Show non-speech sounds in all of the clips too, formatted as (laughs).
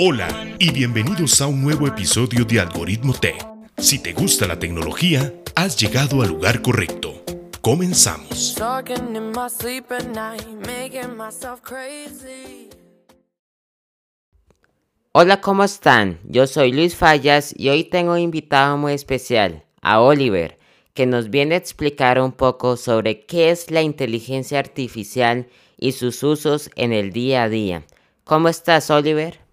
Hola y bienvenidos a un nuevo episodio de Algoritmo Tech. Si te gusta la tecnología, has llegado al lugar correcto. Comenzamos. Hola, ¿cómo están? Yo soy Luis Fallas y hoy tengo un invitado muy especial, a Oliver, que nos viene a explicar un poco sobre qué es la inteligencia artificial y sus usos en el día a día. ¿Cómo estás, Oliver?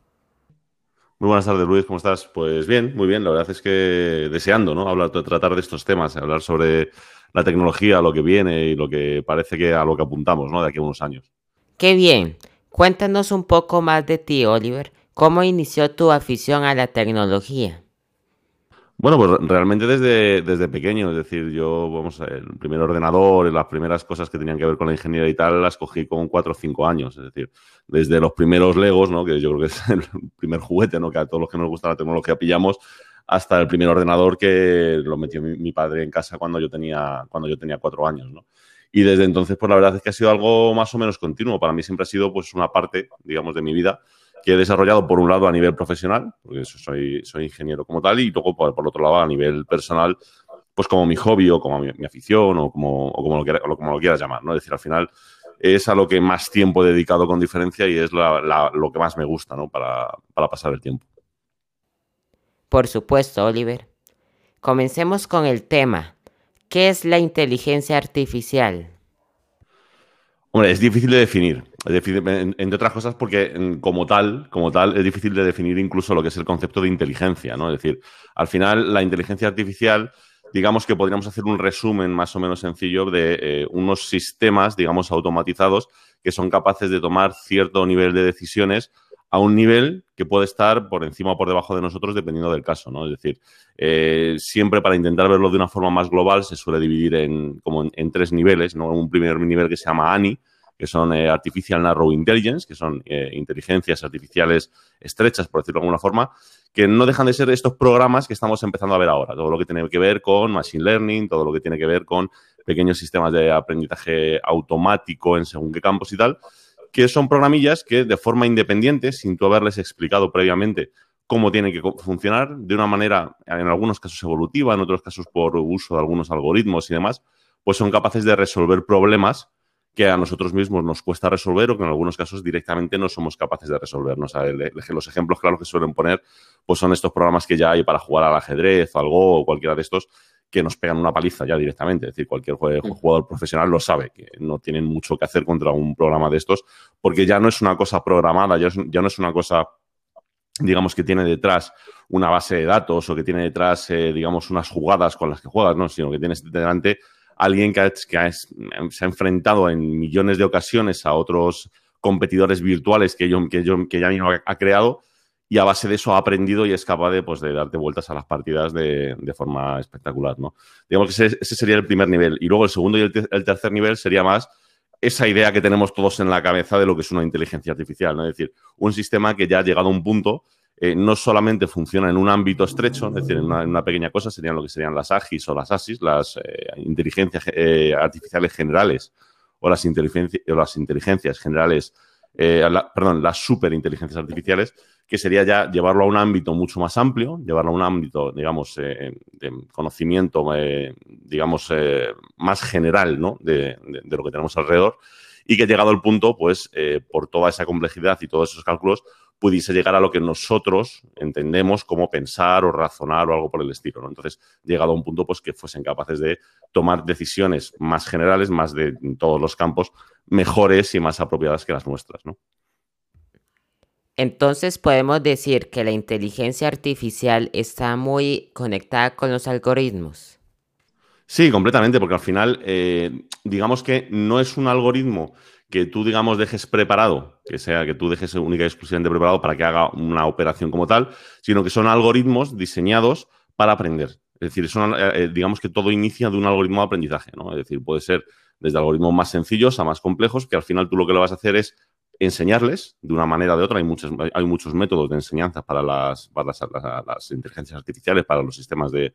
Muy buenas tardes, Luis, ¿cómo estás? Pues bien, muy bien. La verdad es que deseando, ¿no? Hablar, tratar de estos temas, hablar sobre la tecnología, lo que viene y lo que parece que a lo que apuntamos, ¿no? De aquí a unos años. Qué bien. Cuéntanos un poco más de ti, Oliver. ¿Cómo inició tu afición a la tecnología? Bueno, pues realmente desde, desde pequeño, es decir, yo, vamos, el primer ordenador las primeras cosas que tenían que ver con la ingeniería y tal, las cogí con cuatro o cinco años, es decir, desde los primeros Legos, ¿no? Que yo creo que es (laughs) el primer juguete, ¿no? Que a todos los que nos gusta la tecnología pillamos, hasta el primer ordenador que lo metió mi, padre en casa cuando yo tenía, cuando yo tenía cuatro años, ¿no? Y desde entonces, pues la verdad es que ha sido algo más o menos continuo. Para mí siempre ha sido, pues, una parte, digamos, de mi vida que he desarrollado por un lado a nivel profesional, porque soy, soy ingeniero como tal, y luego por, otro lado a nivel personal, pues como mi hobby o como mi, afición o como, como, lo, quieras llamar, ¿no? Es decir, al final es a lo que más tiempo he dedicado con diferencia y es lo que más me gusta, ¿no? Para, para pasar el tiempo. Por supuesto, Oliver. Comencemos con el tema. ¿Qué es la inteligencia artificial? Hombre, es difícil de definir. entre otras cosas porque como tal, como tal, es difícil de definir incluso lo que es el concepto de inteligencia, ¿no? Es decir, al final la inteligencia artificial, digamos que podríamos hacer un resumen más o menos sencillo de eh, unos sistemas, digamos, automatizados que son capaces de tomar cierto nivel de decisiones a un nivel que puede estar por encima o por debajo de nosotros dependiendo del caso, ¿no? Es decir, eh, siempre para intentar verlo de una forma más global se suele dividir en, como en, tres niveles, ¿no? Un primer nivel que se llama ANI, que son eh, Artificial Narrow Intelligence, que son eh, inteligencias artificiales estrechas, por decirlo de alguna forma, que no dejan de ser estos programas que estamos empezando a ver ahora. Todo lo que tiene que ver con Machine Learning, todo lo que tiene que ver con pequeños sistemas de aprendizaje automático en según qué campos y tal, que son programillas que de forma independiente, sin tú haberles explicado previamente cómo tienen que funcionar, de una manera, en algunos casos evolutiva, en otros casos por uso de algunos algoritmos y demás, pues son capaces de resolver problemas que a nosotros mismos nos cuesta resolver o que en algunos casos directamente no somos capaces de resolver. los ejemplos claros que suelen poner pues son estos programas que ya hay para jugar al ajedrez, algo o cualquiera de estos, que nos pegan una paliza ya directamente. Es decir, cualquier mm. jugador profesional lo sabe, que no tienen mucho que hacer contra un programa de estos, porque ya no es una cosa programada, ya, no es una cosa, digamos, que tiene detrás una base de datos o que tiene detrás, eh, digamos, unas jugadas con las que juegas, ¿no? sino que tienes delante alguien que, se ha enfrentado en millones de ocasiones a otros competidores virtuales que, yo, que, yo, que ya ha creado y a base de eso ha aprendido y es capaz de, pues, de darte vueltas a las partidas de, forma espectacular, ¿no? Digamos que ese, sería el primer nivel. Y luego el segundo y el, tercer nivel sería más esa idea que tenemos todos en la cabeza de lo que es una inteligencia artificial, ¿no? Es decir, un sistema que ya ha llegado a un punto, eh, no solamente funciona en un ámbito estrecho, es decir, en una, pequeña cosa, serían lo que serían las AGIs o las ASIS, las eh, inteligencias eh, artificiales generales o las, o las inteligencias generales, perdón, las superinteligencias artificiales, que sería ya llevarlo a un ámbito mucho más amplio, llevarlo a un ámbito, digamos, eh, de conocimiento, eh, digamos, eh, más general, ¿no? De, lo que tenemos alrededor y que llegado al punto, pues, por toda esa complejidad y todos esos cálculos, pudiese llegar a lo que nosotros entendemos como pensar o razonar o algo por el estilo, ¿no? Entonces, llegado a un punto, pues, que fuesen capaces de tomar decisiones más generales, más de todos los campos, mejores y más apropiadas que las nuestras, ¿no? Entonces podemos decir que la inteligencia artificial está muy conectada con los algoritmos. Sí, completamente, porque al final, eh, digamos que no es un algoritmo que tú, digamos, dejes preparado, que sea que tú dejes única y exclusivamente preparado para que haga una operación como tal, sino que son algoritmos diseñados para aprender. Es decir, eh, eh, digamos que todo inicia de un algoritmo de aprendizaje, ¿no? Es decir, puede ser desde algoritmos más sencillos a más complejos, que al final tú lo que le vas a hacer es enseñarles de una manera o de otra. Hay muchos, hay muchos métodos de enseñanza para las, para las, inteligencias artificiales, para los sistemas de,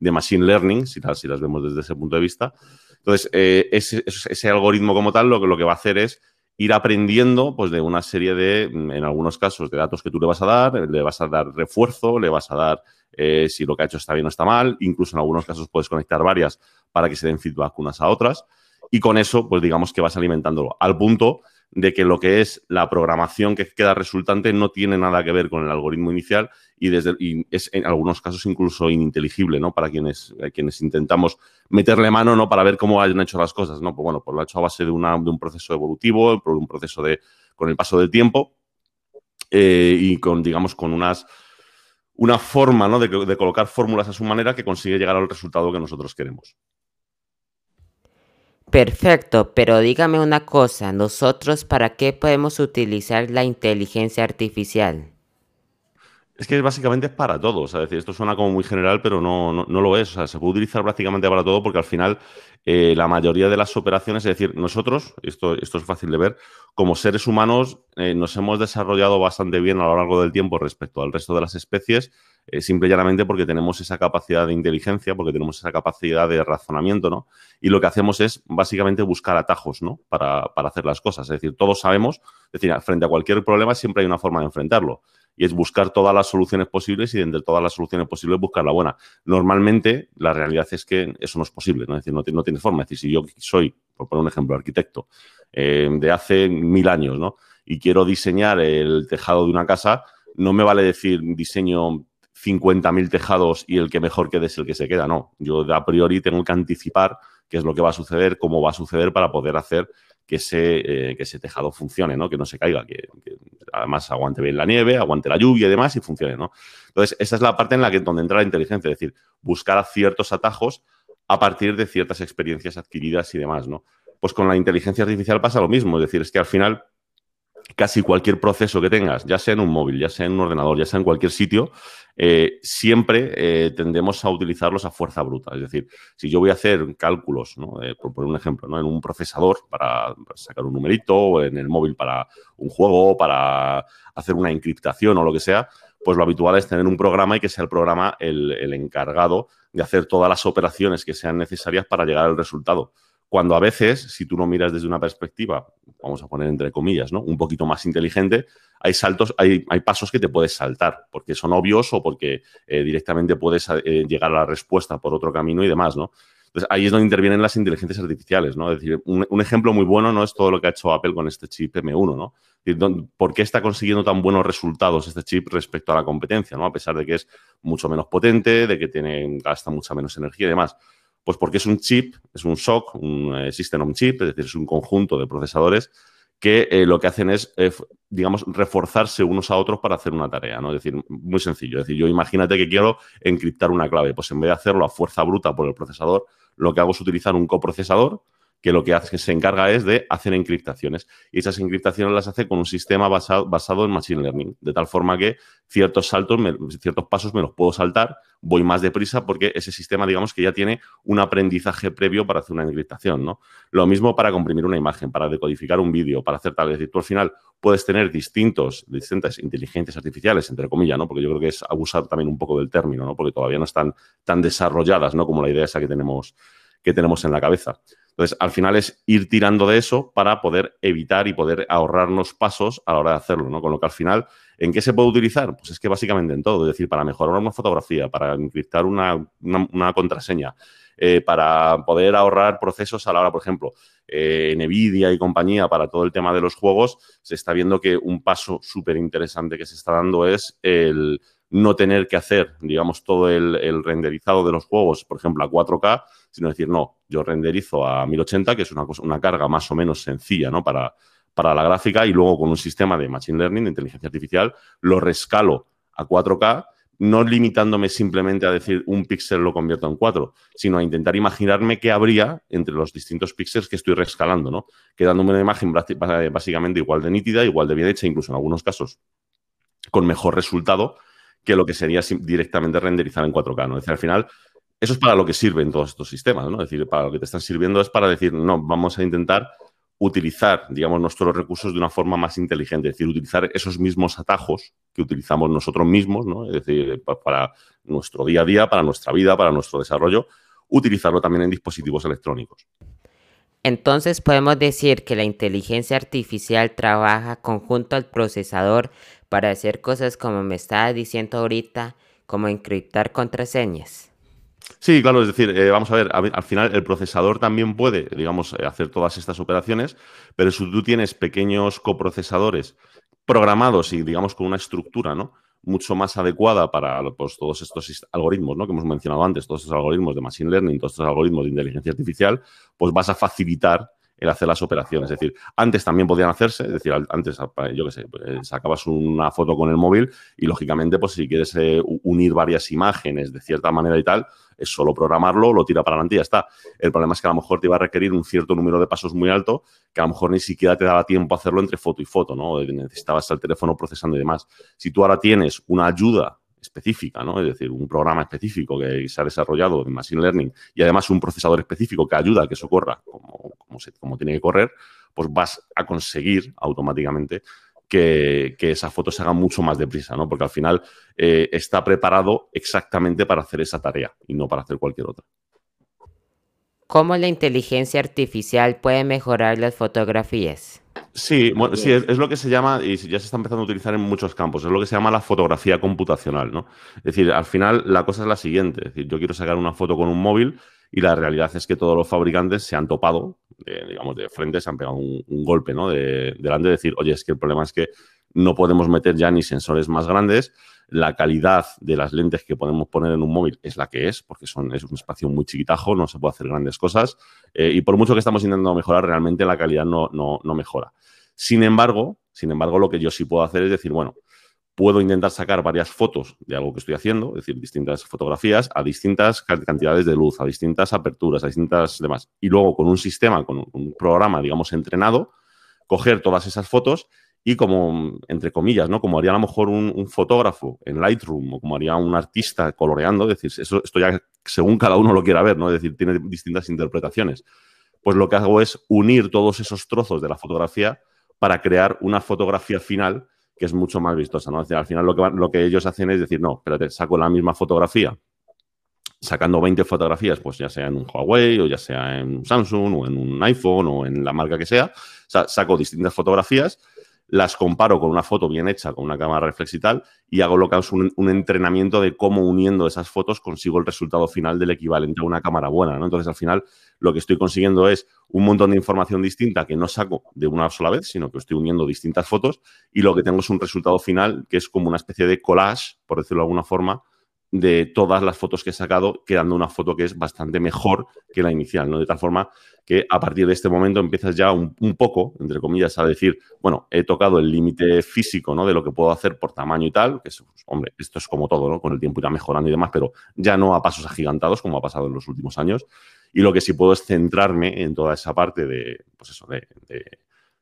machine learning, si las, si las vemos desde ese punto de vista. Entonces, eh, ese, algoritmo como tal lo que, lo que va a hacer es ir aprendiendo pues, de una serie de, en algunos casos, de datos que tú le vas a dar, le vas a dar refuerzo, le vas a dar eh, si lo que ha hecho está bien o está mal, incluso en algunos casos puedes conectar varias para que se den feedback unas a otras. Y con eso, pues digamos que vas alimentándolo al punto de que lo que es la programación que queda resultante no tiene nada que ver con el algoritmo inicial y, desde, es en algunos casos incluso ininteligible, ¿no? Para quienes, eh, quienes intentamos meterle mano, ¿no? Para ver cómo han hecho las cosas, ¿no? Pues bueno, pues lo ha hecho a base de, una, de un proceso evolutivo, un proceso de, con el paso del tiempo eh, y con, digamos, con unas, una forma, ¿no? de colocar fórmulas a su manera que consigue llegar al resultado que nosotros queremos. Perfecto, pero dígame una cosa, ¿nosotros para qué podemos utilizar la inteligencia artificial? Es que básicamente es para todo. O sea, decir, esto suena como muy general, pero no, no, lo es. O sea, se puede utilizar prácticamente para todo porque al final eh, la mayoría de las operaciones, es decir, nosotros, esto, esto es fácil de ver, como seres humanos eh, nos hemos desarrollado bastante bien a lo largo del tiempo respecto al resto de las especies eh, simple y llanamente porque tenemos esa capacidad de inteligencia, porque tenemos esa capacidad de razonamiento, ¿no? Y lo que hacemos es básicamente buscar atajos, ¿no? Para, para hacer las cosas. Es decir, todos sabemos, es decir, frente a cualquier problema siempre hay una forma de enfrentarlo y es buscar todas las soluciones posibles y de entre todas las soluciones posibles buscar la buena. Normalmente la realidad es que eso no es posible, ¿no? es decir, no, no tiene forma. Es decir, si yo soy, por poner un ejemplo, arquitecto eh, de hace mil años, ¿no? Y quiero diseñar el tejado de una casa, no me vale decir diseño 50.000 tejados y el que mejor quede es el que se queda. No, yo a priori tengo que anticipar qué es lo que va a suceder, cómo va a suceder para poder hacer que ese, eh, que ese tejado funcione, ¿no? que no se caiga, que, además aguante bien la nieve, aguante la lluvia y demás y funcione. ¿no? Entonces, esa es la parte en la que donde entra la inteligencia, es decir, buscar ciertos atajos a partir de ciertas experiencias adquiridas y demás. ¿no? Pues con la inteligencia artificial pasa lo mismo, es decir, es que al final casi cualquier proceso que tengas, ya sea en un móvil, ya sea en un ordenador, ya sea en cualquier sitio, eh, siempre eh, tendemos a utilizarlos a fuerza bruta. Es decir, si yo voy a hacer cálculos, eh, por poner un ejemplo, ¿no? en un procesador para, sacar un numerito, o en el móvil para un juego, para hacer una encriptación o lo que sea, pues lo habitual es tener un programa y que sea el programa el encargado de hacer todas las operaciones que sean necesarias para llegar al resultado. Cuando a veces, si tú lo miras desde una perspectiva, vamos a poner entre comillas, ¿no? Un poquito más inteligente, hay saltos, hay, hay pasos que te puedes saltar, porque son obvios o porque eh, directamente puedes eh, llegar a la respuesta por otro camino y demás, ¿no? Entonces, ahí es donde intervienen las inteligencias artificiales, ¿no? Es decir, un, ejemplo muy bueno no es todo lo que ha hecho Apple con este chip M1, ¿no? ¿Por qué está consiguiendo tan buenos resultados este chip respecto a la competencia, ¿no? A pesar de que es mucho menos potente, de que tiene, gasta mucha menos energía y demás. Pues porque es un chip, es un SOC, un eh, System on Chip, es decir, es un conjunto de procesadores que eh, lo que hacen es, eh, digamos, reforzarse unos a otros para hacer una tarea, ¿no? Es decir, muy sencillo. Es decir, yo imagínate que quiero encriptar una clave, pues en vez de hacerlo a fuerza bruta por el procesador, lo que hago es utilizar un coprocesador que lo que hace, que se encarga es de hacer encriptaciones. Y esas encriptaciones las hace con un sistema basado, basado en Machine Learning, de tal forma que ciertos saltos, ciertos pasos me los puedo saltar, voy más deprisa porque ese sistema, digamos, que ya tiene un aprendizaje previo para hacer una encriptación, ¿no? Lo mismo para comprimir una imagen, para decodificar un vídeo, para hacer tal. Es tú al final puedes tener distintos, distintas inteligencias artificiales, entre comillas, ¿no? Porque yo creo que es abusar también un poco del término, ¿no? Porque todavía no están tan desarrolladas, ¿no? Como la idea esa que tenemos, que tenemos en la cabeza. Entonces, al final es ir tirando de eso para poder evitar y poder ahorrarnos pasos a la hora de hacerlo, ¿no? Con lo que al final, ¿en qué se puede utilizar? Pues es que básicamente en todo, es decir, para mejorar una fotografía, para encriptar una, contraseña, eh, para poder ahorrar procesos a la hora, por ejemplo, eh, Nvidia y compañía para todo el tema de los juegos, se está viendo que un paso súper interesante que se está dando es el no tener que hacer, digamos, todo el, renderizado de los juegos, por ejemplo, a 4K, sino decir, no, yo renderizo a 1080, que es una, carga más o menos sencilla, ¿no? Para, para la gráfica y luego con un sistema de Machine Learning, de inteligencia artificial, lo rescalo a 4K, no limitándome simplemente a decir un píxel lo convierto en 4, sino a intentar imaginarme qué habría entre los distintos píxeles que estoy rescalando, ¿no? Quedándome una imagen básicamente igual de nítida, igual de bien hecha, incluso en algunos casos con mejor resultado, que lo que sería directamente renderizar en 4K. ¿no? Es decir, al final, eso es para lo que sirven todos estos sistemas. ¿no? Es decir, para lo que te están sirviendo es para decir, no, vamos a intentar utilizar, digamos, nuestros recursos de una forma más inteligente, es decir, utilizar esos mismos atajos que utilizamos nosotros mismos, ¿no? Es decir, para nuestro día a día, para nuestra vida, para nuestro desarrollo, utilizarlo también en dispositivos electrónicos. Entonces podemos decir que la inteligencia artificial trabaja conjunto al procesador para hacer cosas como me estaba diciendo ahorita, como encriptar contraseñas. Sí, claro, es decir, eh, vamos a ver, al final el procesador también puede, digamos, eh, hacer todas estas operaciones, pero si tú tienes pequeños coprocesadores programados y, digamos, con una estructura, ¿no? mucho más adecuada para pues, todos estos algoritmos ¿no? que hemos mencionado antes, todos estos algoritmos de Machine Learning, todos estos algoritmos de inteligencia artificial, pues vas a facilitar el hacer las operaciones. Es decir, antes también podían hacerse, es decir, antes, yo qué sé, pues, sacabas una foto con el móvil y lógicamente, pues si quieres eh, unir varias imágenes de cierta manera y tal, es solo programarlo, lo tira para adelante y ya está. El problema es que a lo mejor te iba a requerir un cierto número de pasos muy alto que a lo mejor ni siquiera te daba tiempo a hacerlo entre foto y foto, ¿no? Necesitabas el teléfono procesando y demás. Si tú ahora tienes una ayuda específica, ¿no? Es decir, un programa específico que se ha desarrollado en Machine Learning y además un procesador específico que ayuda a que eso corra como, como, tiene que correr, pues vas a conseguir automáticamente que, esa foto se haga mucho más deprisa, ¿no? Porque al final eh, está preparado exactamente para hacer esa tarea y no para hacer cualquier otra. ¿Cómo la inteligencia artificial puede mejorar las fotografías? Sí, bueno, sí es, lo que se llama, y ya se está empezando a utilizar en muchos campos, es lo que se llama la fotografía computacional, ¿no? Es decir, al final la cosa es la siguiente, yo quiero sacar una foto con un móvil y la realidad es que todos los fabricantes se han topado, digamos, de frente, se han pegado un, golpe, ¿no? De, delante de decir, oye, es que el problema es que no podemos meter ya ni sensores más grandes, la calidad de las lentes que podemos poner en un móvil es la que es, porque son, es un espacio muy chiquitajo, no se puede hacer grandes cosas, eh, y por mucho que estamos intentando mejorar, realmente la calidad no, no, no mejora. Sin embargo, sin embargo, lo que yo sí puedo hacer es decir, bueno, puedo intentar sacar varias fotos de algo que estoy haciendo, es decir, distintas fotografías a distintas cantidades de luz, a distintas aperturas, a distintas demás. Y luego con un sistema, con un programa, digamos, entrenado, coger todas esas fotos y como, entre comillas, ¿no? Como haría a lo mejor un, fotógrafo en Lightroom o como haría un artista coloreando, es decir, eso, esto ya según cada uno lo quiera ver, ¿no? Es decir, tiene distintas interpretaciones. Pues lo que hago es unir todos esos trozos de la fotografía para crear una fotografía final que es mucho más vistosa, ¿no? al final lo que, lo que ellos hacen es decir, no, espérate, saco la misma fotografía, sacando 20 fotografías, pues ya sea en un Huawei o ya sea en un Samsung o en un iPhone o en la marca que sea, saco distintas fotografías, las comparo con una foto bien hecha, con una cámara reflex y tal, y hago lo que es un, entrenamiento de cómo uniendo esas fotos consigo el resultado final del equivalente a una cámara buena, ¿no? Entonces, al final, lo que estoy consiguiendo es un montón de información distinta que no saco de una sola vez, sino que estoy uniendo distintas fotos y lo que tengo es un resultado final que es como una especie de collage, por decirlo de alguna forma, de todas las fotos que he sacado, quedando una foto que es bastante mejor que la inicial, ¿no? De tal forma que a partir de este momento empiezas ya un, poco, entre comillas, a decir, bueno, he tocado el límite físico, ¿no? De lo que puedo hacer por tamaño y tal, que es, pues, hombre, esto es como todo, ¿no? Con el tiempo irá mejorando y demás, pero ya no a pasos agigantados como ha pasado en los últimos años. Y lo que sí puedo es centrarme en toda esa parte de, pues eso, de,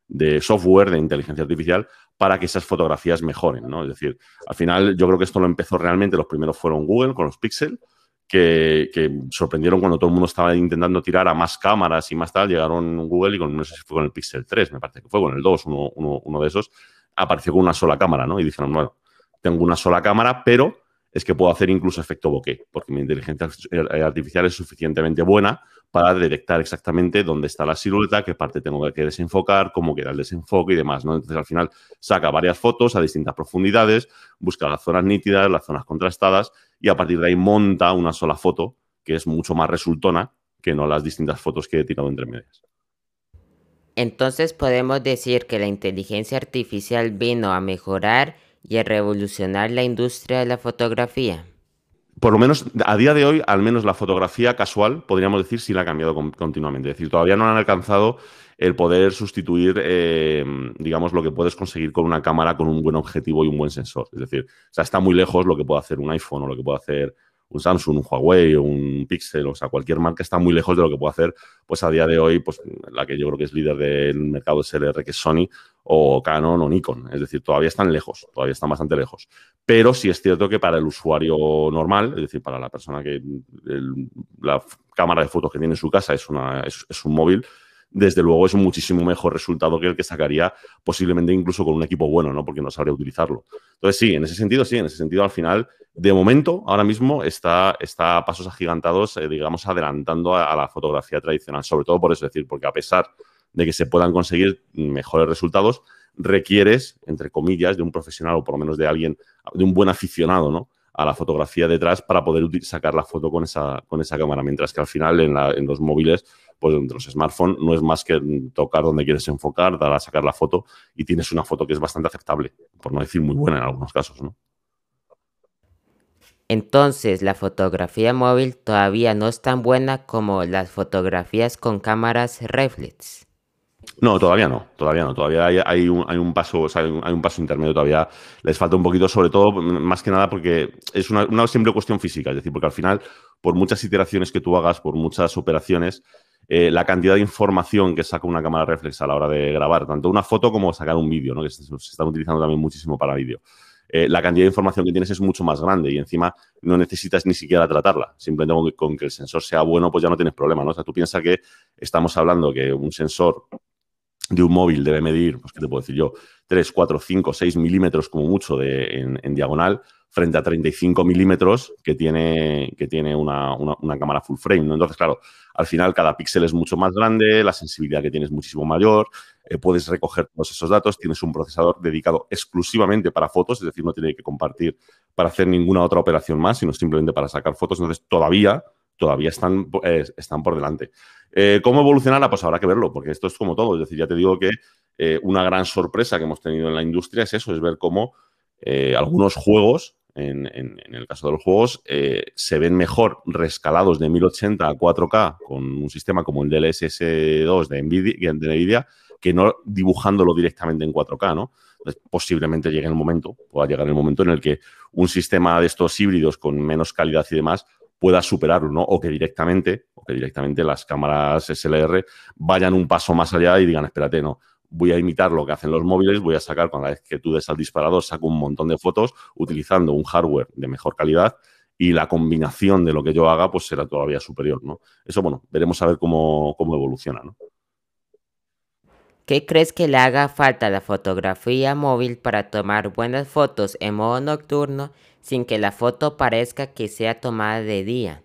de software, de inteligencia artificial, para que esas fotografías mejoren, ¿no? Es decir, al final yo creo que esto lo empezó realmente, los primeros fueron Google con los Pixel, que, sorprendieron cuando todo el mundo estaba intentando tirar a más cámaras y más tal, llegaron Google y con, no sé si fue con el Pixel 3, me parece que fue con el 2, uno, uno de esos, apareció con una sola cámara, ¿no? Y dijeron, bueno, tengo una sola cámara, pero es que puedo hacer incluso efecto bokeh, porque mi inteligencia artificial es suficientemente buena para detectar exactamente dónde está la silueta, qué parte tengo que desenfocar, cómo queda el desenfoque y demás, ¿no? Entonces, al final, saca varias fotos a distintas profundidades, busca las zonas nítidas, las zonas contrastadas y a partir de ahí monta una sola foto que es mucho más resultona que no las distintas fotos que he tirado entre medias. Entonces podemos decir que la inteligencia artificial vino a mejorar y a revolucionar la industria de la fotografía. Por lo menos a día de hoy, al menos la fotografía casual, podríamos decir, sí la ha cambiado continuamente. Es decir, todavía no han alcanzado el poder sustituir, eh, digamos, lo que puedes conseguir con una cámara con un buen objetivo y un buen sensor. Es decir, o sea, está muy lejos lo que puede hacer un iPhone o lo que puede hacer un Samsung, un Huawei un Pixel, o sea, cualquier marca está muy lejos de lo que puede hacer, pues a día de hoy, pues la que yo creo que es líder del mercado SLR, que es Sony, o Canon o Nikon. Es decir, todavía están lejos, todavía están bastante lejos. Pero sí es cierto que para el usuario normal, es decir, para la persona que la cámara de fotos que tiene en su casa es, una, es un móvil, desde luego es un muchísimo mejor resultado que el que sacaría posiblemente incluso con un equipo bueno, ¿no? Porque no sabría utilizarlo. Entonces, sí, en ese sentido, sí, en ese sentido, al final, de momento, ahora mismo está, está a pasos agigantados, eh, digamos, adelantando a, la fotografía tradicional, sobre todo por eso, es decir, porque a pesar de que se puedan conseguir mejores resultados, requieres, entre comillas, de un profesional o por lo menos de alguien, de un buen aficionado, ¿no? A la fotografía detrás para poder sacar la foto con esa, con esa cámara. Mientras que al final en, los móviles, pues en los smartphones, no es más que tocar donde quieres enfocar, dar a sacar la foto y tienes una foto que es bastante aceptable, por no decir muy buena en algunos casos, ¿no? Entonces, la fotografía móvil todavía no es tan buena como las fotografías con cámaras reflex. No, todavía no, todavía no. Todavía hay, un, paso, hay, un, paso intermedio, todavía les falta un poquito, sobre todo, más que nada porque es una, simple cuestión física, es decir, porque al final, por muchas iteraciones que tú hagas, por muchas operaciones, eh, la cantidad de información que saca una cámara reflex a la hora de grabar, tanto una foto como sacar un vídeo, ¿no? que se, están utilizando también muchísimo para vídeo. Eh, la cantidad de información que tienes es mucho más grande y encima no necesitas ni siquiera tratarla. Simplemente con que, con que el sensor sea bueno, pues ya no tienes problema, ¿no? O sea, tú piensas que estamos hablando que un sensor de un móvil debe medir, pues, ¿qué te puedo decir yo? 3, 4, 5, 6 milímetros como mucho de, en, diagonal frente a 35 milímetros que tiene, que tiene una, cámara full frame. ¿no? Entonces, claro, al final cada píxel es mucho más grande, la sensibilidad que tienes es muchísimo mayor, eh, puedes recoger todos esos datos, tienes un procesador dedicado exclusivamente para fotos, es decir, no tiene que compartir para hacer ninguna otra operación más, sino simplemente para sacar fotos. Entonces, todavía todavía están, eh, están por delante. Eh, ¿Cómo evolucionará? Pues habrá que verlo, porque esto es como todo. Es decir, ya te digo que eh, una gran sorpresa que hemos tenido en la industria es eso, es ver cómo algunos juegos, en, el caso de los juegos, se ven mejor rescalados de 1080 a 4K con un sistema como el DLSS2 de NVIDIA, de NVIDIA que no dibujándolo directamente en 4K, ¿no? posiblemente llegue el momento, pueda llegar el momento en el que un sistema de estos híbridos con menos calidad y demás pueda superarlo, ¿no? O que directamente, o que directamente las cámaras SLR vayan un paso más allá y digan, espérate, no, voy a imitar lo que hacen los móviles, voy a sacar, cuando la vez que tú des al disparador, saco un montón de fotos utilizando un hardware de mejor calidad y la combinación de lo que yo haga, pues será todavía superior, ¿no? Eso, bueno, veremos a ver cómo, cómo evoluciona, ¿no? ¿Qué crees que le haga falta a la fotografía móvil para tomar buenas fotos en modo nocturno sin que la foto parezca que sea tomada de día?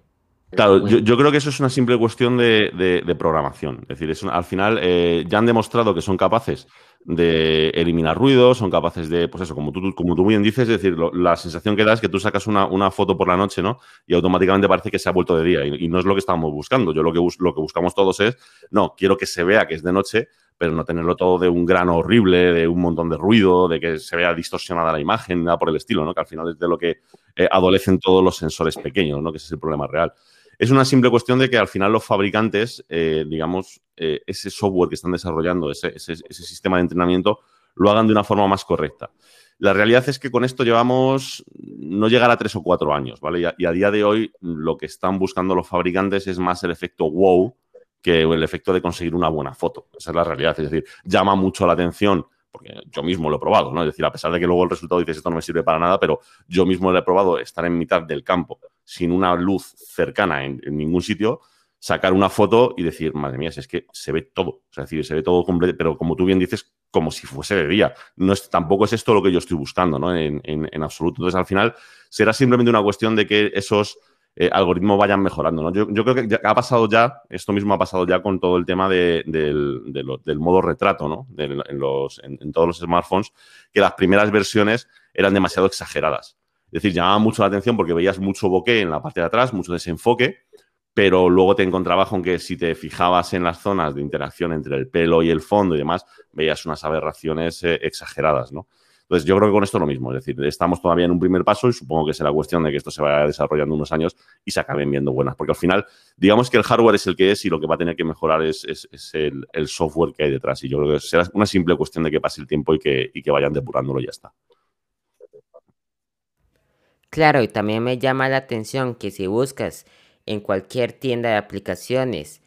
Claro, yo, creo que eso es una simple cuestión de, programación. Es decir, es al final eh, ya han demostrado que son capaces de eliminar ruido, son capaces de, pues eso, como tú, como tú bien dices, es decir, la sensación que da es que tú sacas una, foto por la noche, ¿no? Y automáticamente parece que se ha vuelto de día. Y, no es lo que estamos buscando. Yo lo que, lo que buscamos todos es, no, quiero que se vea que es de noche, pero no tenerlo todo de un grano horrible, de un montón de ruido, de que se vea distorsionada la imagen, nada por el estilo, ¿no? Que al final es de lo que eh, adolecen todos los sensores pequeños, ¿no? Que ese es el problema real. Es una simple cuestión de que al final los fabricantes, eh, digamos, eh, ese software que están desarrollando, ese, sistema de entrenamiento, lo hagan de una forma más correcta. La realidad es que con esto llevamos no llegar a tres o cuatro años, ¿vale? y a, día de hoy lo que están buscando los fabricantes es más el efecto wow que el efecto de conseguir una buena foto. Esa es la realidad. Es decir, llama mucho la atención, porque yo mismo lo he probado, ¿no? Es decir, a pesar de que luego el resultado dices esto no me sirve para nada, pero yo mismo lo he probado estar en mitad del campo sin una luz cercana en, ningún sitio, sacar una foto y decir, madre mía, es que se ve todo. Es decir, se ve todo completo, pero como tú bien dices, como si fuese de día. No es, tampoco es esto lo que yo estoy buscando, ¿no? En, en absoluto. Entonces, al final, será simplemente una cuestión de que esos eh, algoritmos vayan mejorando. Yo, creo que ha pasado ya, esto mismo ha pasado ya con todo el tema del, modo retrato, ¿no? en, los, en, todos los smartphones, que las primeras versiones eran demasiado exageradas. Es decir, llamaba mucho la atención porque veías mucho bokeh en la parte de atrás, mucho desenfoque, pero luego te encontrabas con que si te fijabas en las zonas de interacción entre el pelo y el fondo y demás, veías unas aberraciones eh, exageradas, ¿no? Entonces, yo creo que con esto es lo mismo. Es decir, estamos todavía en un primer paso y supongo que será cuestión de que esto se vaya desarrollando unos años y se acaben viendo buenas. Porque al final, digamos que el hardware es el que es y lo que va a tener que mejorar es, el, software que hay detrás. Y yo creo que será una simple cuestión de que pase el tiempo y que, y que vayan depurándolo y ya está. Claro, y también me llama la atención que si buscas en cualquier tienda de aplicaciones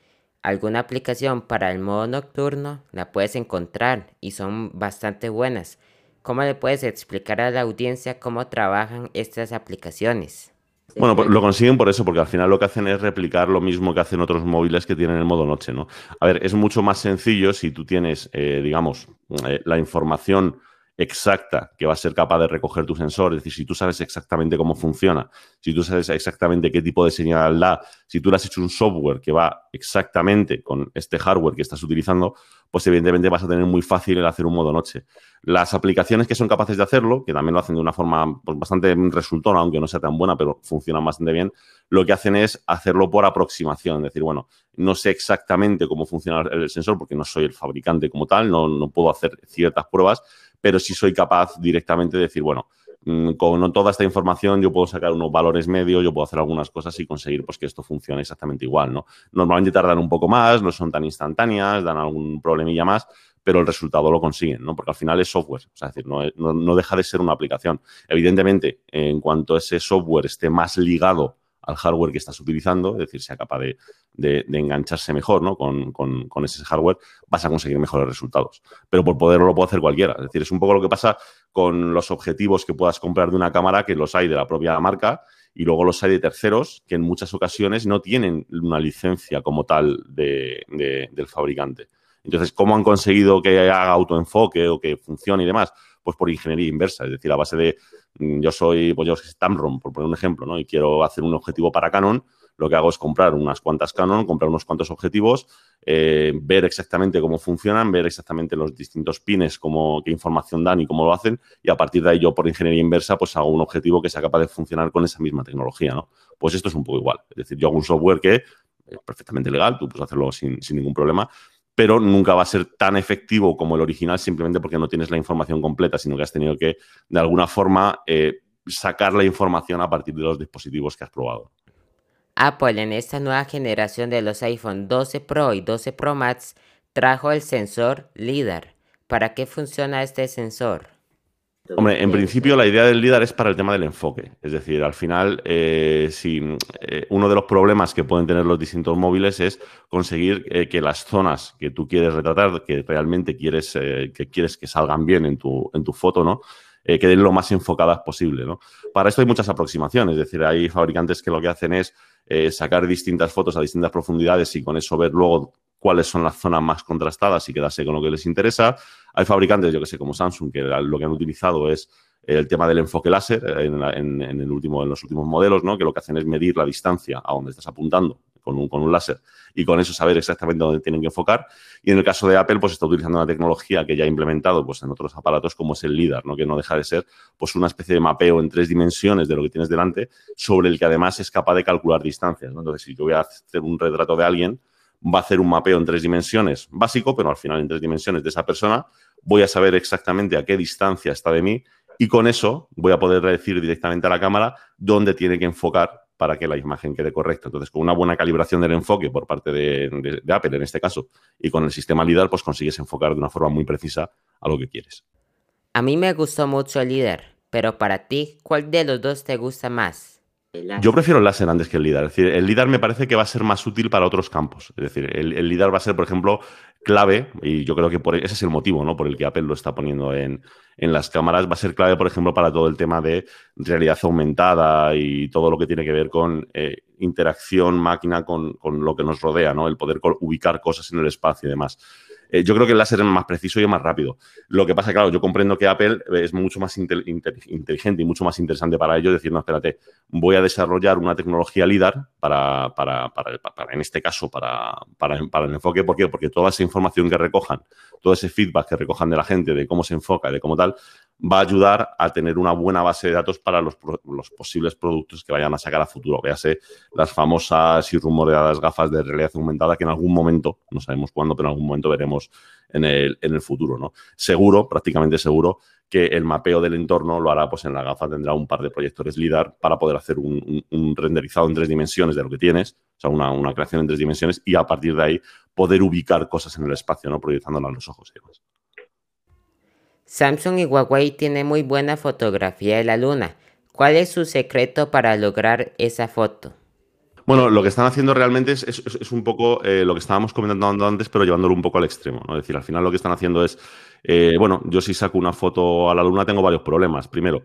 alguna aplicación para el modo nocturno, la puedes encontrar y son bastante buenas. ¿Cómo le puedes explicar a la audiencia cómo trabajan estas aplicaciones? Bueno, lo consiguen por eso, porque al final lo que hacen es replicar lo mismo que hacen otros móviles que tienen el modo noche, ¿no? A ver, es mucho más sencillo si tú tienes, eh, digamos, eh, la información exacta que va a ser capaz de recoger tu sensor, es decir, si tú sabes exactamente cómo funciona, si tú sabes exactamente qué tipo de señal da, si tú le has hecho un software que va exactamente con este hardware que estás utilizando, pues evidentemente vas a tener muy fácil el hacer un modo noche. Las aplicaciones que son capaces de hacerlo, que también lo hacen de una forma pues, bastante resultona, aunque no sea tan buena, pero funcionan bastante bien, lo que hacen es hacerlo por aproximación, es decir, bueno, no sé exactamente cómo funciona el sensor porque no soy el fabricante como tal, no, no puedo hacer ciertas pruebas, pero sí soy capaz directamente de decir, bueno, mm, con toda esta información yo puedo sacar unos valores medios, yo puedo hacer algunas cosas y conseguir pues, que esto funcione exactamente igual, ¿no? Normalmente tardan un poco más, no son tan instantáneas, dan algún problemilla más, pero el resultado lo consiguen, ¿no? Porque al final es software, es decir, no, no deja de ser una aplicación. Evidentemente, en cuanto ese software esté más ligado al hardware que estás utilizando, es decir, sea capaz de, engancharse mejor ¿no? con, ese hardware, vas a conseguir mejores resultados. Pero por poderlo lo puede hacer cualquiera. Es decir, es un poco lo que pasa con los objetivos que puedas comprar de una cámara, que los hay de la propia marca y luego los hay de terceros, que en muchas ocasiones no tienen una licencia como tal del fabricante. Entonces, ¿cómo han conseguido que haga autoenfoque o que funcione y demás? Pues por ingeniería inversa, es decir, a base de yo soy, pues yo soy Tamron, por poner un ejemplo, ¿no? Y quiero hacer un objetivo para Canon, lo que hago es comprar unas cuantas Canon, comprar unos cuantos objetivos, eh, ver exactamente cómo funcionan, ver exactamente los distintos pines, cómo, qué información dan y cómo lo hacen, y a partir de ahí yo por ingeniería inversa pues hago un objetivo que sea capaz de funcionar con esa misma tecnología, ¿no? Pues esto es un poco igual. Es decir, yo hago un software que es perfectamente legal, tú puedes hacerlo sin, sin ningún problema, pero nunca va a ser tan efectivo como el original simplemente porque no tienes la información completa, sino que has tenido que, de alguna forma, eh, sacar la información a partir de los dispositivos que has probado. Apple en esta nueva generación de los iPhone 12 Pro y 12 Pro Max trajo el sensor LIDAR. ¿Para qué funciona este sensor? Hombre, en principio la idea del LIDAR es para el tema del enfoque. Es decir, al final, eh, si eh, uno de los problemas que pueden tener los distintos móviles es conseguir eh, que las zonas que tú quieres retratar, que realmente quieres, que quieres que salgan bien en tu, en tu foto, ¿no? queden lo más enfocadas posible, ¿no? Para esto hay muchas aproximaciones. Es decir, hay fabricantes que lo que hacen es sacar distintas fotos a distintas profundidades y con eso ver luego cuáles son las zonas más contrastadas y quedarse con lo que les interesa. Hay fabricantes, yo que sé, como Samsung, que lo que han utilizado es el tema del enfoque láser en, el último, en los últimos modelos, ¿no? que lo que hacen es medir la distancia a donde estás apuntando con un, con un láser y con eso saber exactamente dónde tienen que enfocar. Y en el caso de Apple, pues está utilizando una tecnología que ya ha implementado pues, en otros aparatos como es el LIDAR, ¿no? que no deja de ser pues, una especie de mapeo en tres dimensiones de lo que tienes delante, sobre el que además es capaz de calcular distancias. Entonces, si yo voy a hacer un retrato de alguien, va a hacer un mapeo en tres dimensiones básico, pero al final en tres dimensiones de esa persona, voy a saber exactamente a qué distancia está de mí y con eso voy a poder decir directamente a la cámara dónde tiene que enfocar para que la imagen quede correcta. Entonces, con una buena calibración del enfoque por parte de, Apple en este caso y con el sistema LIDAR, pues consigues enfocar de una forma muy precisa a lo que quieres. A mí me gustó mucho el LIDAR, pero para ti, ¿cuál de los dos te gusta más? Yo prefiero el láser antes que el LIDAR. Es decir, el LIDAR me parece que va a ser más útil para otros campos. Es decir, el, LIDAR va a ser, por ejemplo, clave, y yo creo que por, ese es el motivo ¿no? por el que Apple lo está poniendo en, las cámaras, va a ser clave, por ejemplo, para todo el tema de realidad aumentada y todo lo que tiene que ver con eh, interacción máquina con, con, lo que nos rodea, ¿no? el poder ubicar cosas en el espacio y demás. Eh, yo creo que el láser es más preciso y más rápido. Lo que pasa, claro, yo comprendo que Apple es mucho más inteligente y mucho más interesante para ello decir, no, espérate, voy a desarrollar una tecnología LIDAR para, para, para, en este caso, para, para, el enfoque. ¿Por qué? Porque toda esa información que recojan, todo ese feedback que recojan de la gente, de cómo se enfoca, de cómo tal, va a ayudar a tener una buena base de datos para los, posibles productos que vayan a sacar a futuro. Véase las famosas y rumoreadas gafas de realidad aumentada que en algún momento, no sabemos cuándo, pero en algún momento veremos en el, en el futuro. ¿no? Seguro, prácticamente seguro, que el mapeo del entorno lo hará pues en la gafa, tendrá un par de proyectores LIDAR para poder hacer un, un, renderizado en tres dimensiones de lo que tienes, o sea, una, una, creación en tres dimensiones y a partir de ahí poder ubicar cosas en el espacio, ¿no? proyectándolas a los ojos y demás. Samsung y Huawei tienen muy buena fotografía de la luna. ¿Cuál es su secreto para lograr esa foto? Bueno, lo que están haciendo realmente es, un poco eh, lo que estábamos comentando antes, pero llevándolo un poco al extremo. ¿no? Es decir, al final lo que están haciendo es, eh, bueno, yo si saco una foto a la luna tengo varios problemas. Primero,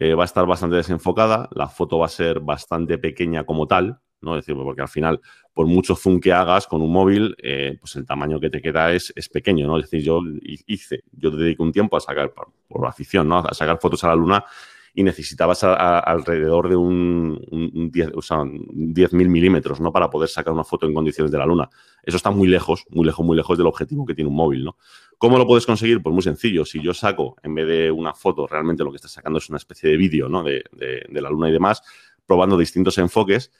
va a estar bastante desenfocada, la foto va a ser bastante pequeña como tal, ¿no? Decir, porque al final, por mucho zoom que hagas con un móvil, eh, pues el tamaño que te queda es, es, pequeño, ¿no? Es decir, yo hice, yo dediqué un tiempo a sacar, por, por afición, ¿no? A sacar fotos a la luna y necesitabas alrededor de un, 10.000 milímetros ¿no? para poder sacar una foto en condiciones de la Luna. Eso está muy lejos, muy lejos, muy lejos del objetivo que tiene un móvil. ¿no? ¿Cómo lo puedes conseguir? Pues muy sencillo. Si yo saco, en vez de una foto, realmente lo que está sacando es una especie de vídeo ¿no? de, de la Luna y demás, probando distintos enfoques,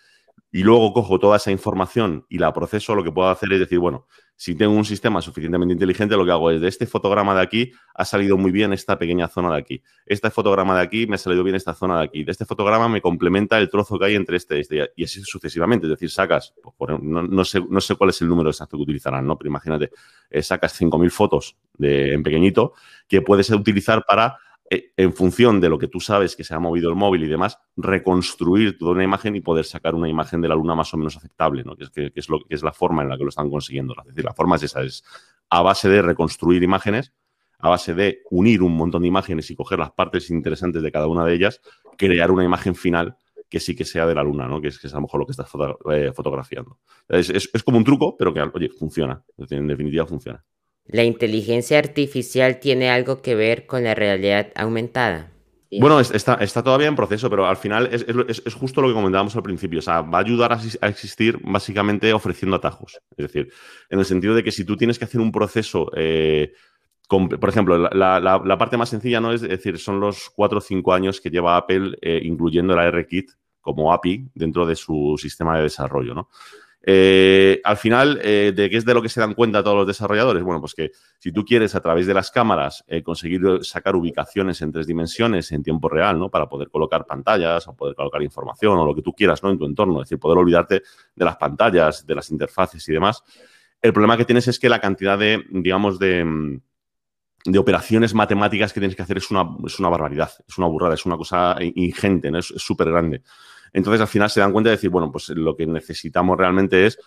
y luego cojo toda esa información y la proceso, lo que puedo hacer es decir, bueno, si tengo un sistema suficientemente inteligente, lo que hago es de este fotograma de aquí ha salido muy bien esta pequeña zona de aquí. Este fotograma de aquí me ha salido bien esta zona de aquí. De este fotograma me complementa el trozo que hay entre este y este. Y así sucesivamente. Es decir, sacas, pues, no, sé, no sé cuál es el número exacto que utilizarán, ¿no? Pero imagínate, eh, sacas 5.000 fotos de, en pequeñito que puedes utilizar para en función de lo que tú sabes que se ha movido el móvil y demás, reconstruir toda una imagen y poder sacar una imagen de la luna más o menos aceptable, ¿no? que, es, lo, que es la forma en la que lo están consiguiendo. Es decir, la forma es esa, es a base de reconstruir imágenes, a base de unir un montón de imágenes y coger las partes interesantes de cada una de ellas, crear una imagen final que sí que sea de la luna, ¿no? que, es, que a lo mejor lo que estás eh, fotografiando. Es, como un truco, pero que, funciona. En definitiva, funciona. ¿La inteligencia artificial tiene algo que ver con la realidad aumentada? Bueno, está, todavía en proceso, pero al final es, justo lo que comentábamos al principio. O sea, va a ayudar a, existir básicamente ofreciendo atajos. Es decir, en el sentido de que si tú tienes que hacer un proceso, eh, por ejemplo, la, parte más sencilla no es, decir, son los cuatro o cinco años que lleva Apple eh, incluyendo la RKit como API dentro de su sistema de desarrollo, ¿no? Eh, al final, eh, ¿de qué es de lo que se dan cuenta todos los desarrolladores? Bueno, pues que si tú quieres a través de las cámaras eh, conseguir sacar ubicaciones en tres dimensiones en tiempo real, ¿no? Para poder colocar pantallas o poder colocar información o lo que tú quieras, ¿no? En tu entorno, es decir, poder olvidarte de las pantallas, de las interfaces y demás. El problema que tienes es que la cantidad de, digamos, de, de operaciones matemáticas que tienes que hacer es una, es una barbaridad, es una burrada, es una cosa ingente, ¿no? es súper grande. Entonces, al final se dan cuenta de decir, bueno, pues lo que necesitamos realmente es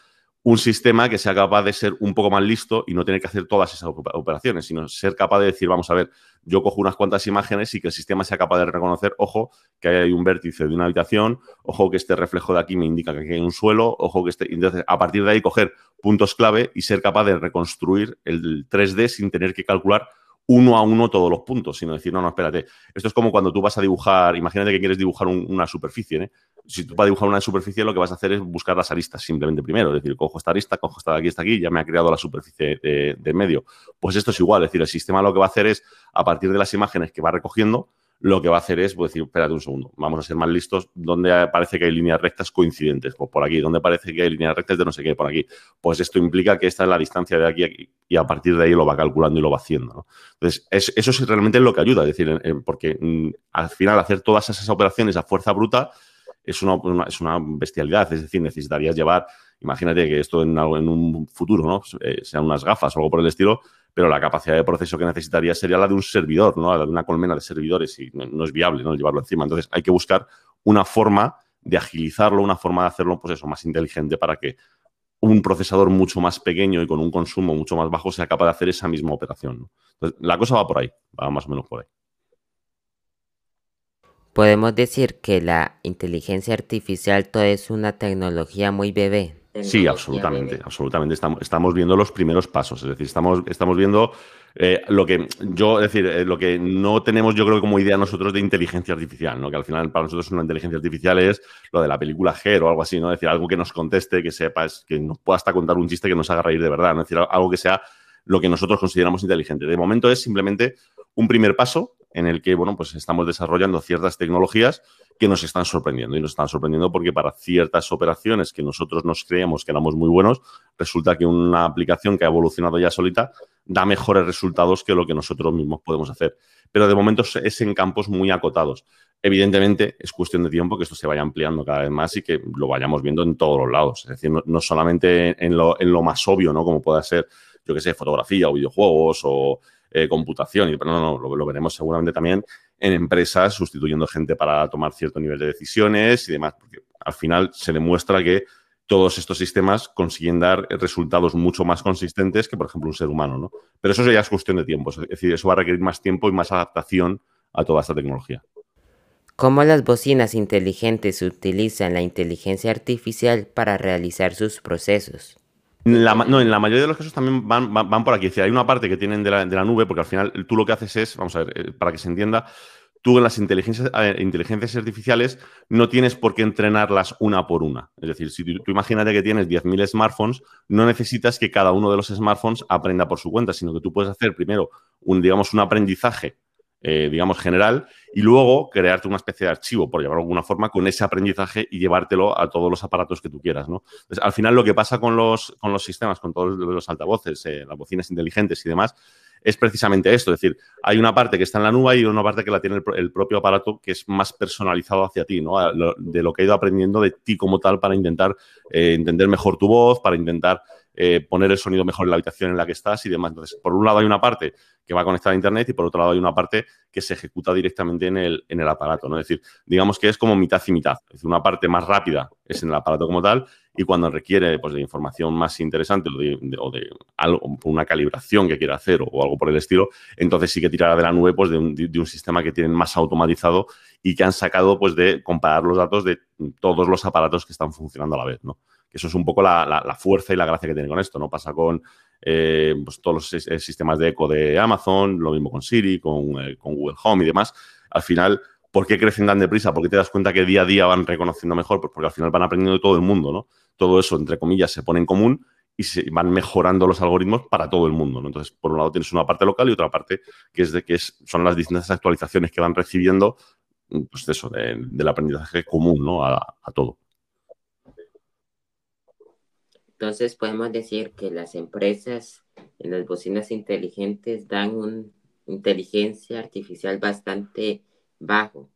un sistema que sea capaz de ser un poco más listo y no tener que hacer todas esas operaciones, sino ser capaz de decir, vamos a ver, yo cojo unas cuantas imágenes y que el sistema sea capaz de reconocer, ojo, que hay un vértice de una habitación, ojo, que este reflejo de aquí me indica que hay un suelo, ojo, que este... Entonces, a partir de ahí, coger puntos clave y ser capaz de reconstruir el 3D sin tener que calcular uno a uno todos los puntos, sino decir, no, no, espérate. Esto es como cuando tú vas a dibujar, imagínate que quieres dibujar una superficie, ¿eh? Si tú vas a dibujar una superficie, lo que vas a hacer es buscar las aristas simplemente primero. Es decir, cojo esta arista, cojo esta de aquí, esta aquí, ya me ha creado la superficie de, medio. Pues esto es igual, es decir, el sistema lo que va a hacer es, a partir de las imágenes que va recogiendo, lo que va a hacer es pues, decir, espérate un segundo, vamos a ser más listos, ¿dónde parece que hay líneas rectas coincidentes? Pues por aquí, ¿dónde parece que hay líneas rectas de no sé qué? Por aquí. Pues esto implica que esta es la distancia de aquí y a partir de ahí lo va calculando y lo va haciendo. Entonces, eso es realmente lo que ayuda, es decir, porque mm, al final hacer todas esas operaciones a fuerza bruta es una, es una bestialidad, es decir, necesitarías llevar, imagínate que esto en, un futuro, ¿no? Eh, sean unas gafas o algo por el estilo, pero la capacidad de proceso que necesitaría sería la de un servidor, ¿no? La de una colmena de servidores y no, es viable, ¿no? Llevarlo encima. Entonces hay que buscar una forma de agilizarlo, una forma de hacerlo, pues eso, más inteligente para que un procesador mucho más pequeño y con un consumo mucho más bajo sea capaz de hacer esa misma operación. Entonces, la cosa va por ahí, va más o menos por ahí. Podemos decir que la inteligencia artificial todo es una tecnología muy bebé. Sí, absolutamente, absolutamente. Estamos, estamos viendo los primeros pasos, es decir, estamos, estamos viendo eh, lo que yo, es decir, eh, lo que no tenemos yo creo como idea nosotros de inteligencia artificial, ¿no? Que al final para nosotros una inteligencia artificial es lo de la película Her o algo así, ¿no? Es decir, algo que nos conteste, que sepa, que nos pueda hasta contar un chiste que nos haga reír de verdad, ¿no? Es decir, algo que sea lo que nosotros consideramos inteligente. De momento es simplemente un primer paso en el que, bueno, pues estamos desarrollando ciertas tecnologías que nos están sorprendiendo. Y nos están sorprendiendo porque para ciertas operaciones que nosotros nos creíamos que éramos muy buenos, resulta que una aplicación que ha evolucionado ya solita da mejores resultados que lo que nosotros mismos podemos hacer. Pero de momento es en campos muy acotados. Evidentemente, es cuestión de tiempo que esto se vaya ampliando cada vez más y que lo vayamos viendo en todos los lados. Es decir, no, solamente en lo, en lo, más obvio, ¿no? Como pueda ser, yo que sé, fotografía o videojuegos o eh, computación. Pero no, no, lo, veremos seguramente también en empresas sustituyendo gente para tomar cierto nivel de decisiones y demás, porque al final se demuestra que todos estos sistemas consiguen dar resultados mucho más consistentes que, por ejemplo, un ser humano, ¿no? Pero eso ya es cuestión de tiempo, es decir, eso va a requerir más tiempo y más adaptación a toda esta tecnología. ¿Cómo las bocinas inteligentes utilizan la inteligencia artificial para realizar sus procesos? No, en la mayoría de los casos también van, van, por aquí. hay una parte que tienen de la, de la, nube, porque al final tú lo que haces es, vamos a ver, eh, para que se entienda, tú en las inteligencias, eh, inteligencias artificiales no tienes por qué entrenarlas una por una. Es decir, si tú, imagínate que tienes 10.000 smartphones, no necesitas que cada uno de los smartphones aprenda por su cuenta, sino que tú puedes hacer primero un, digamos, un aprendizaje eh, digamos, general, y luego crearte una especie de archivo, por llamarlo de alguna forma, con ese aprendizaje y llevártelo a todos los aparatos que tú quieras, ¿no? al final, lo que pasa con los, con los sistemas, con todos los altavoces, eh, las bocinas inteligentes y demás, es precisamente esto. Es decir, hay una parte que está en la nube y una parte que la tiene el, propio aparato que es más personalizado hacia ti, ¿no? De lo que ha ido aprendiendo de ti como tal para intentar eh, entender mejor tu voz, para intentar eh, poner el sonido mejor en la habitación en la que estás y demás. Entonces, por un lado hay una parte que va conectada a Internet y por otro lado hay una parte que se ejecuta directamente en el, en el aparato. ¿no? Es decir, digamos que es como mitad y mitad. Es decir, una parte más rápida es en el aparato como tal y cuando requiere pues, de información más interesante o de, algo, una calibración que quiera hacer o, algo por el estilo, entonces sí que tirará de la nube pues, de, un, de un sistema que tienen más automatizado y que han sacado pues, de comparar los datos de todos los aparatos que están funcionando a la vez. ¿no? Eso es un poco la, fuerza y la gracia que tiene con esto, ¿no? Pasa con eh, pues, todos los eh, sistemas de eco de Amazon, lo mismo con Siri, eh, con, Google Home y demás. Al final, ¿por qué crecen tan deprisa? ¿Por qué te das cuenta que día a día van reconociendo mejor? Pues porque al final van aprendiendo de todo el mundo, ¿no? Todo eso, entre comillas, se pone en común y se van mejorando los algoritmos para todo el mundo. Entonces, por un lado tienes una parte local y otra parte que es de que son las distintas actualizaciones que van recibiendo, pues del aprendizaje común, ¿no? a todo. Entonces podemos decir que las empresas en las bocinas inteligentes dan una inteligencia artificial bastante bajo.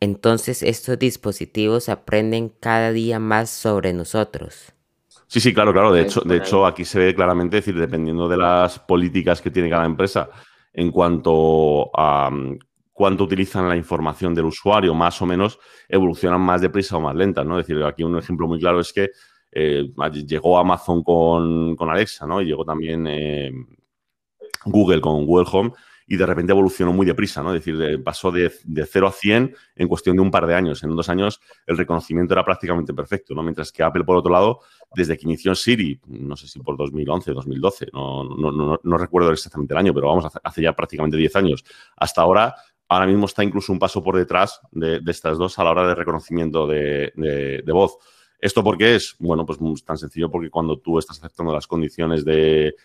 Entonces estos dispositivos aprenden cada día más sobre nosotros. Sí, sí, claro, claro. De hecho, de hecho, aquí se ve claramente, decir, dependiendo de las políticas que tiene cada empresa en cuanto a mm, cuánto utilizan la información del usuario, más o menos evolucionan más deprisa o más lentas, ¿no? Es decir, aquí un ejemplo muy claro es que eh, llegó Amazon con, Alexa, ¿no? Y llegó también eh, Google con Google Home y de repente evolucionó muy deprisa, ¿no? Es decir, pasó de, de 0 a 100 en cuestión de un par de años. En dos años el reconocimiento era prácticamente perfecto, ¿no? Mientras que Apple, por otro lado, desde que inició Siri, no sé si por 2011, 2012, no, no, no, recuerdo exactamente el año, pero vamos, hace ya prácticamente 10 años, hasta ahora, ahora mismo está incluso un paso por detrás de, estas dos a la hora de reconocimiento de, de voz. ¿Esto por qué es? Bueno, pues es tan sencillo porque cuando tú estás aceptando las condiciones de,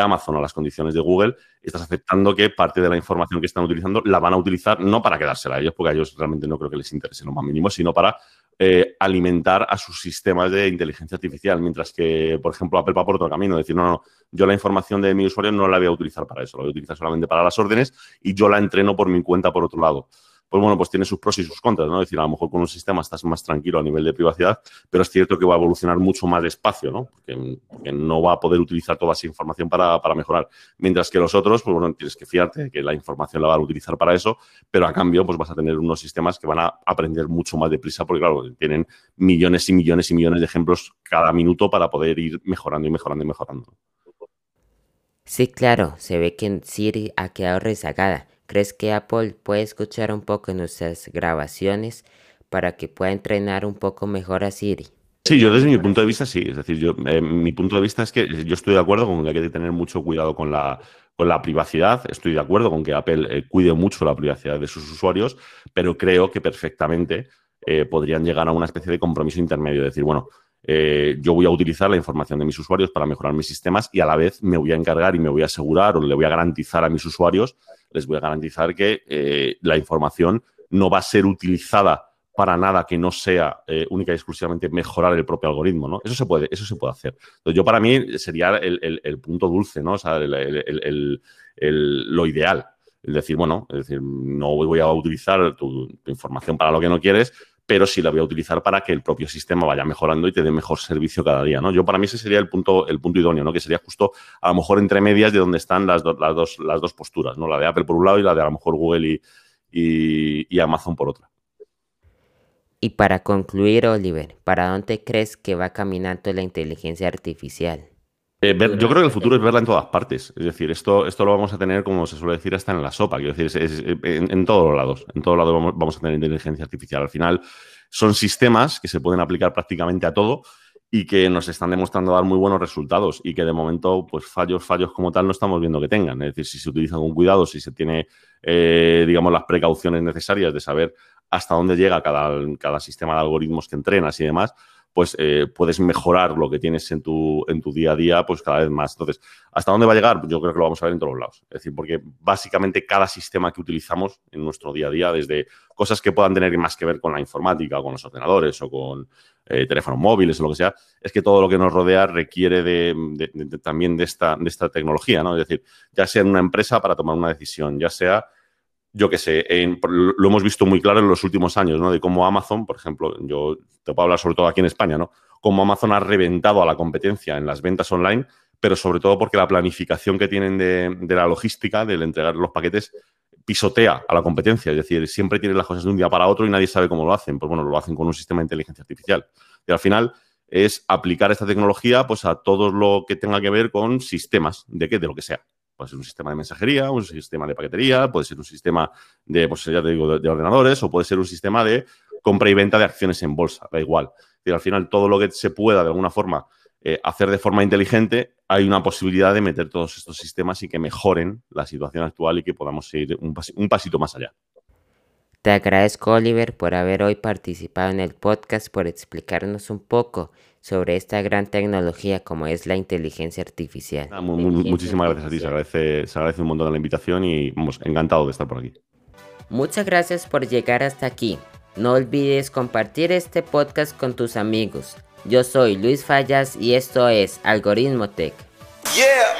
Amazon o las condiciones de Google, estás aceptando que parte de la información que están utilizando la van a utilizar no para quedársela a ellos, porque a ellos realmente no creo que les interese lo más mínimo, sino para eh, alimentar a sus sistemas de inteligencia artificial, mientras que, por ejemplo, Apple va por otro camino, decir, no, no, yo la información de mi usuario no la voy a utilizar para eso, la voy a utilizar solamente para las órdenes y yo la entreno por mi cuenta por otro lado pues bueno, pues tiene sus pros y sus contras, ¿no? Es decir, a lo mejor con un sistema estás más tranquilo a nivel de privacidad, pero es cierto que va a evolucionar mucho más despacio, ¿no? Porque, no va a poder utilizar toda esa información para, mejorar. Mientras que los otros, pues bueno, tienes que fiarte de que la información la van a utilizar para eso, pero a cambio, pues vas a tener unos sistemas que van a aprender mucho más deprisa, porque claro, tienen millones y millones y millones de ejemplos cada minuto para poder ir mejorando y mejorando y mejorando. Sí, claro, se ve que Siri ha quedado rezagada ¿Crees que Apple puede escuchar un poco nuestras grabaciones para que pueda entrenar un poco mejor a Siri? Sí, yo desde mi punto de vista sí. Es decir, yo, eh, mi punto de vista es que yo estoy de acuerdo con que hay que tener mucho cuidado con la, con la privacidad. Estoy de acuerdo con que Apple eh, cuide mucho la privacidad de sus usuarios, pero creo que perfectamente eh, podrían llegar a una especie de compromiso intermedio. Es decir, bueno, yo voy a utilizar la información de mis usuarios para mejorar mis sistemas y a la vez me voy a encargar y me voy a asegurar o le voy a garantizar a mis usuarios les voy a garantizar que eh, la información no va a ser utilizada para nada que no sea eh, única y exclusivamente mejorar el propio algoritmo, ¿no? Eso se puede, eso se puede hacer. Yo para mí sería el, punto dulce, ¿no? O sea, lo ideal. Es decir, bueno, es decir, no voy a utilizar tu, información para lo que no quieres, pero sí la voy a utilizar para que el propio sistema vaya mejorando y te dé mejor servicio cada día, ¿no? Yo para mí ese sería el punto, el punto idóneo, ¿no? Que sería justo a lo mejor entre medias de donde están las, las, dos, las dos posturas, ¿no? La de Apple por un lado y la de a lo mejor Google y, y Amazon por otra. Y para concluir, Oliver, ¿para dónde crees que va caminando la inteligencia artificial? Eh, yo creo que el futuro es verla en todas partes. Es decir, esto, esto lo vamos a tener, como se suele decir, hasta en la sopa. Quiero decir, es, en, todos los lados. En todos lados vamos, a tener inteligencia artificial. Al final, son sistemas que se pueden aplicar prácticamente a todo y que nos están demostrando dar muy buenos resultados y que de momento, pues fallos, fallos como tal no estamos viendo que tengan. Es decir, si se utiliza con cuidado, si se tiene, eh, digamos, las precauciones necesarias de saber hasta dónde llega cada, cada sistema de algoritmos que entrenas y demás, pues eh, puedes mejorar lo que tienes en tu, en tu día a día, pues cada vez más. Entonces, ¿hasta dónde va a llegar? Yo creo que lo vamos a ver en todos los lados. Es decir, porque básicamente cada sistema que utilizamos en nuestro día a día, desde cosas que puedan tener más que ver con la informática, o con los ordenadores, o con eh, teléfonos móviles, o lo que sea, es que todo lo que nos rodea requiere de, también de esta, de esta tecnología, ¿no? Es decir, ya sea en una empresa para tomar una decisión, ya sea yo qué sé, lo hemos visto muy claro en los últimos años, ¿no? De cómo Amazon, por ejemplo, yo te puedo hablar sobre todo aquí en España, ¿no? Cómo Amazon ha reventado a la competencia en las ventas online, pero sobre todo porque la planificación que tienen de, la logística, del entregar los paquetes, pisotea a la competencia. Es decir, siempre tienen las cosas de un día para otro y nadie sabe cómo lo hacen. Pues bueno, lo hacen con un sistema de inteligencia artificial. Y al final es aplicar esta tecnología pues a todo lo que tenga que ver con sistemas, de qué, de lo que sea. Puede ser un sistema de mensajería, un sistema de paquetería, puede ser un sistema de, pues ya te digo, de, ordenadores o puede ser un sistema de compra y venta de acciones en bolsa, da igual. Y al final, todo lo que se pueda de alguna forma eh, hacer de forma inteligente, hay una posibilidad de meter todos estos sistemas y que mejoren la situación actual y que podamos ir un pasito más allá. Te agradezco, Oliver, por haber hoy participado en el podcast, por explicarnos un poco sobre esta gran tecnología como es la inteligencia artificial. Ah, muchísimas gracias a ti, se agradece, se agradece un montón la invitación y vamos, encantado de estar por aquí. Muchas gracias por llegar hasta aquí. No olvides compartir este podcast con tus amigos. Yo soy Luis Fallas y esto es Algoritmo Tech. Yeah.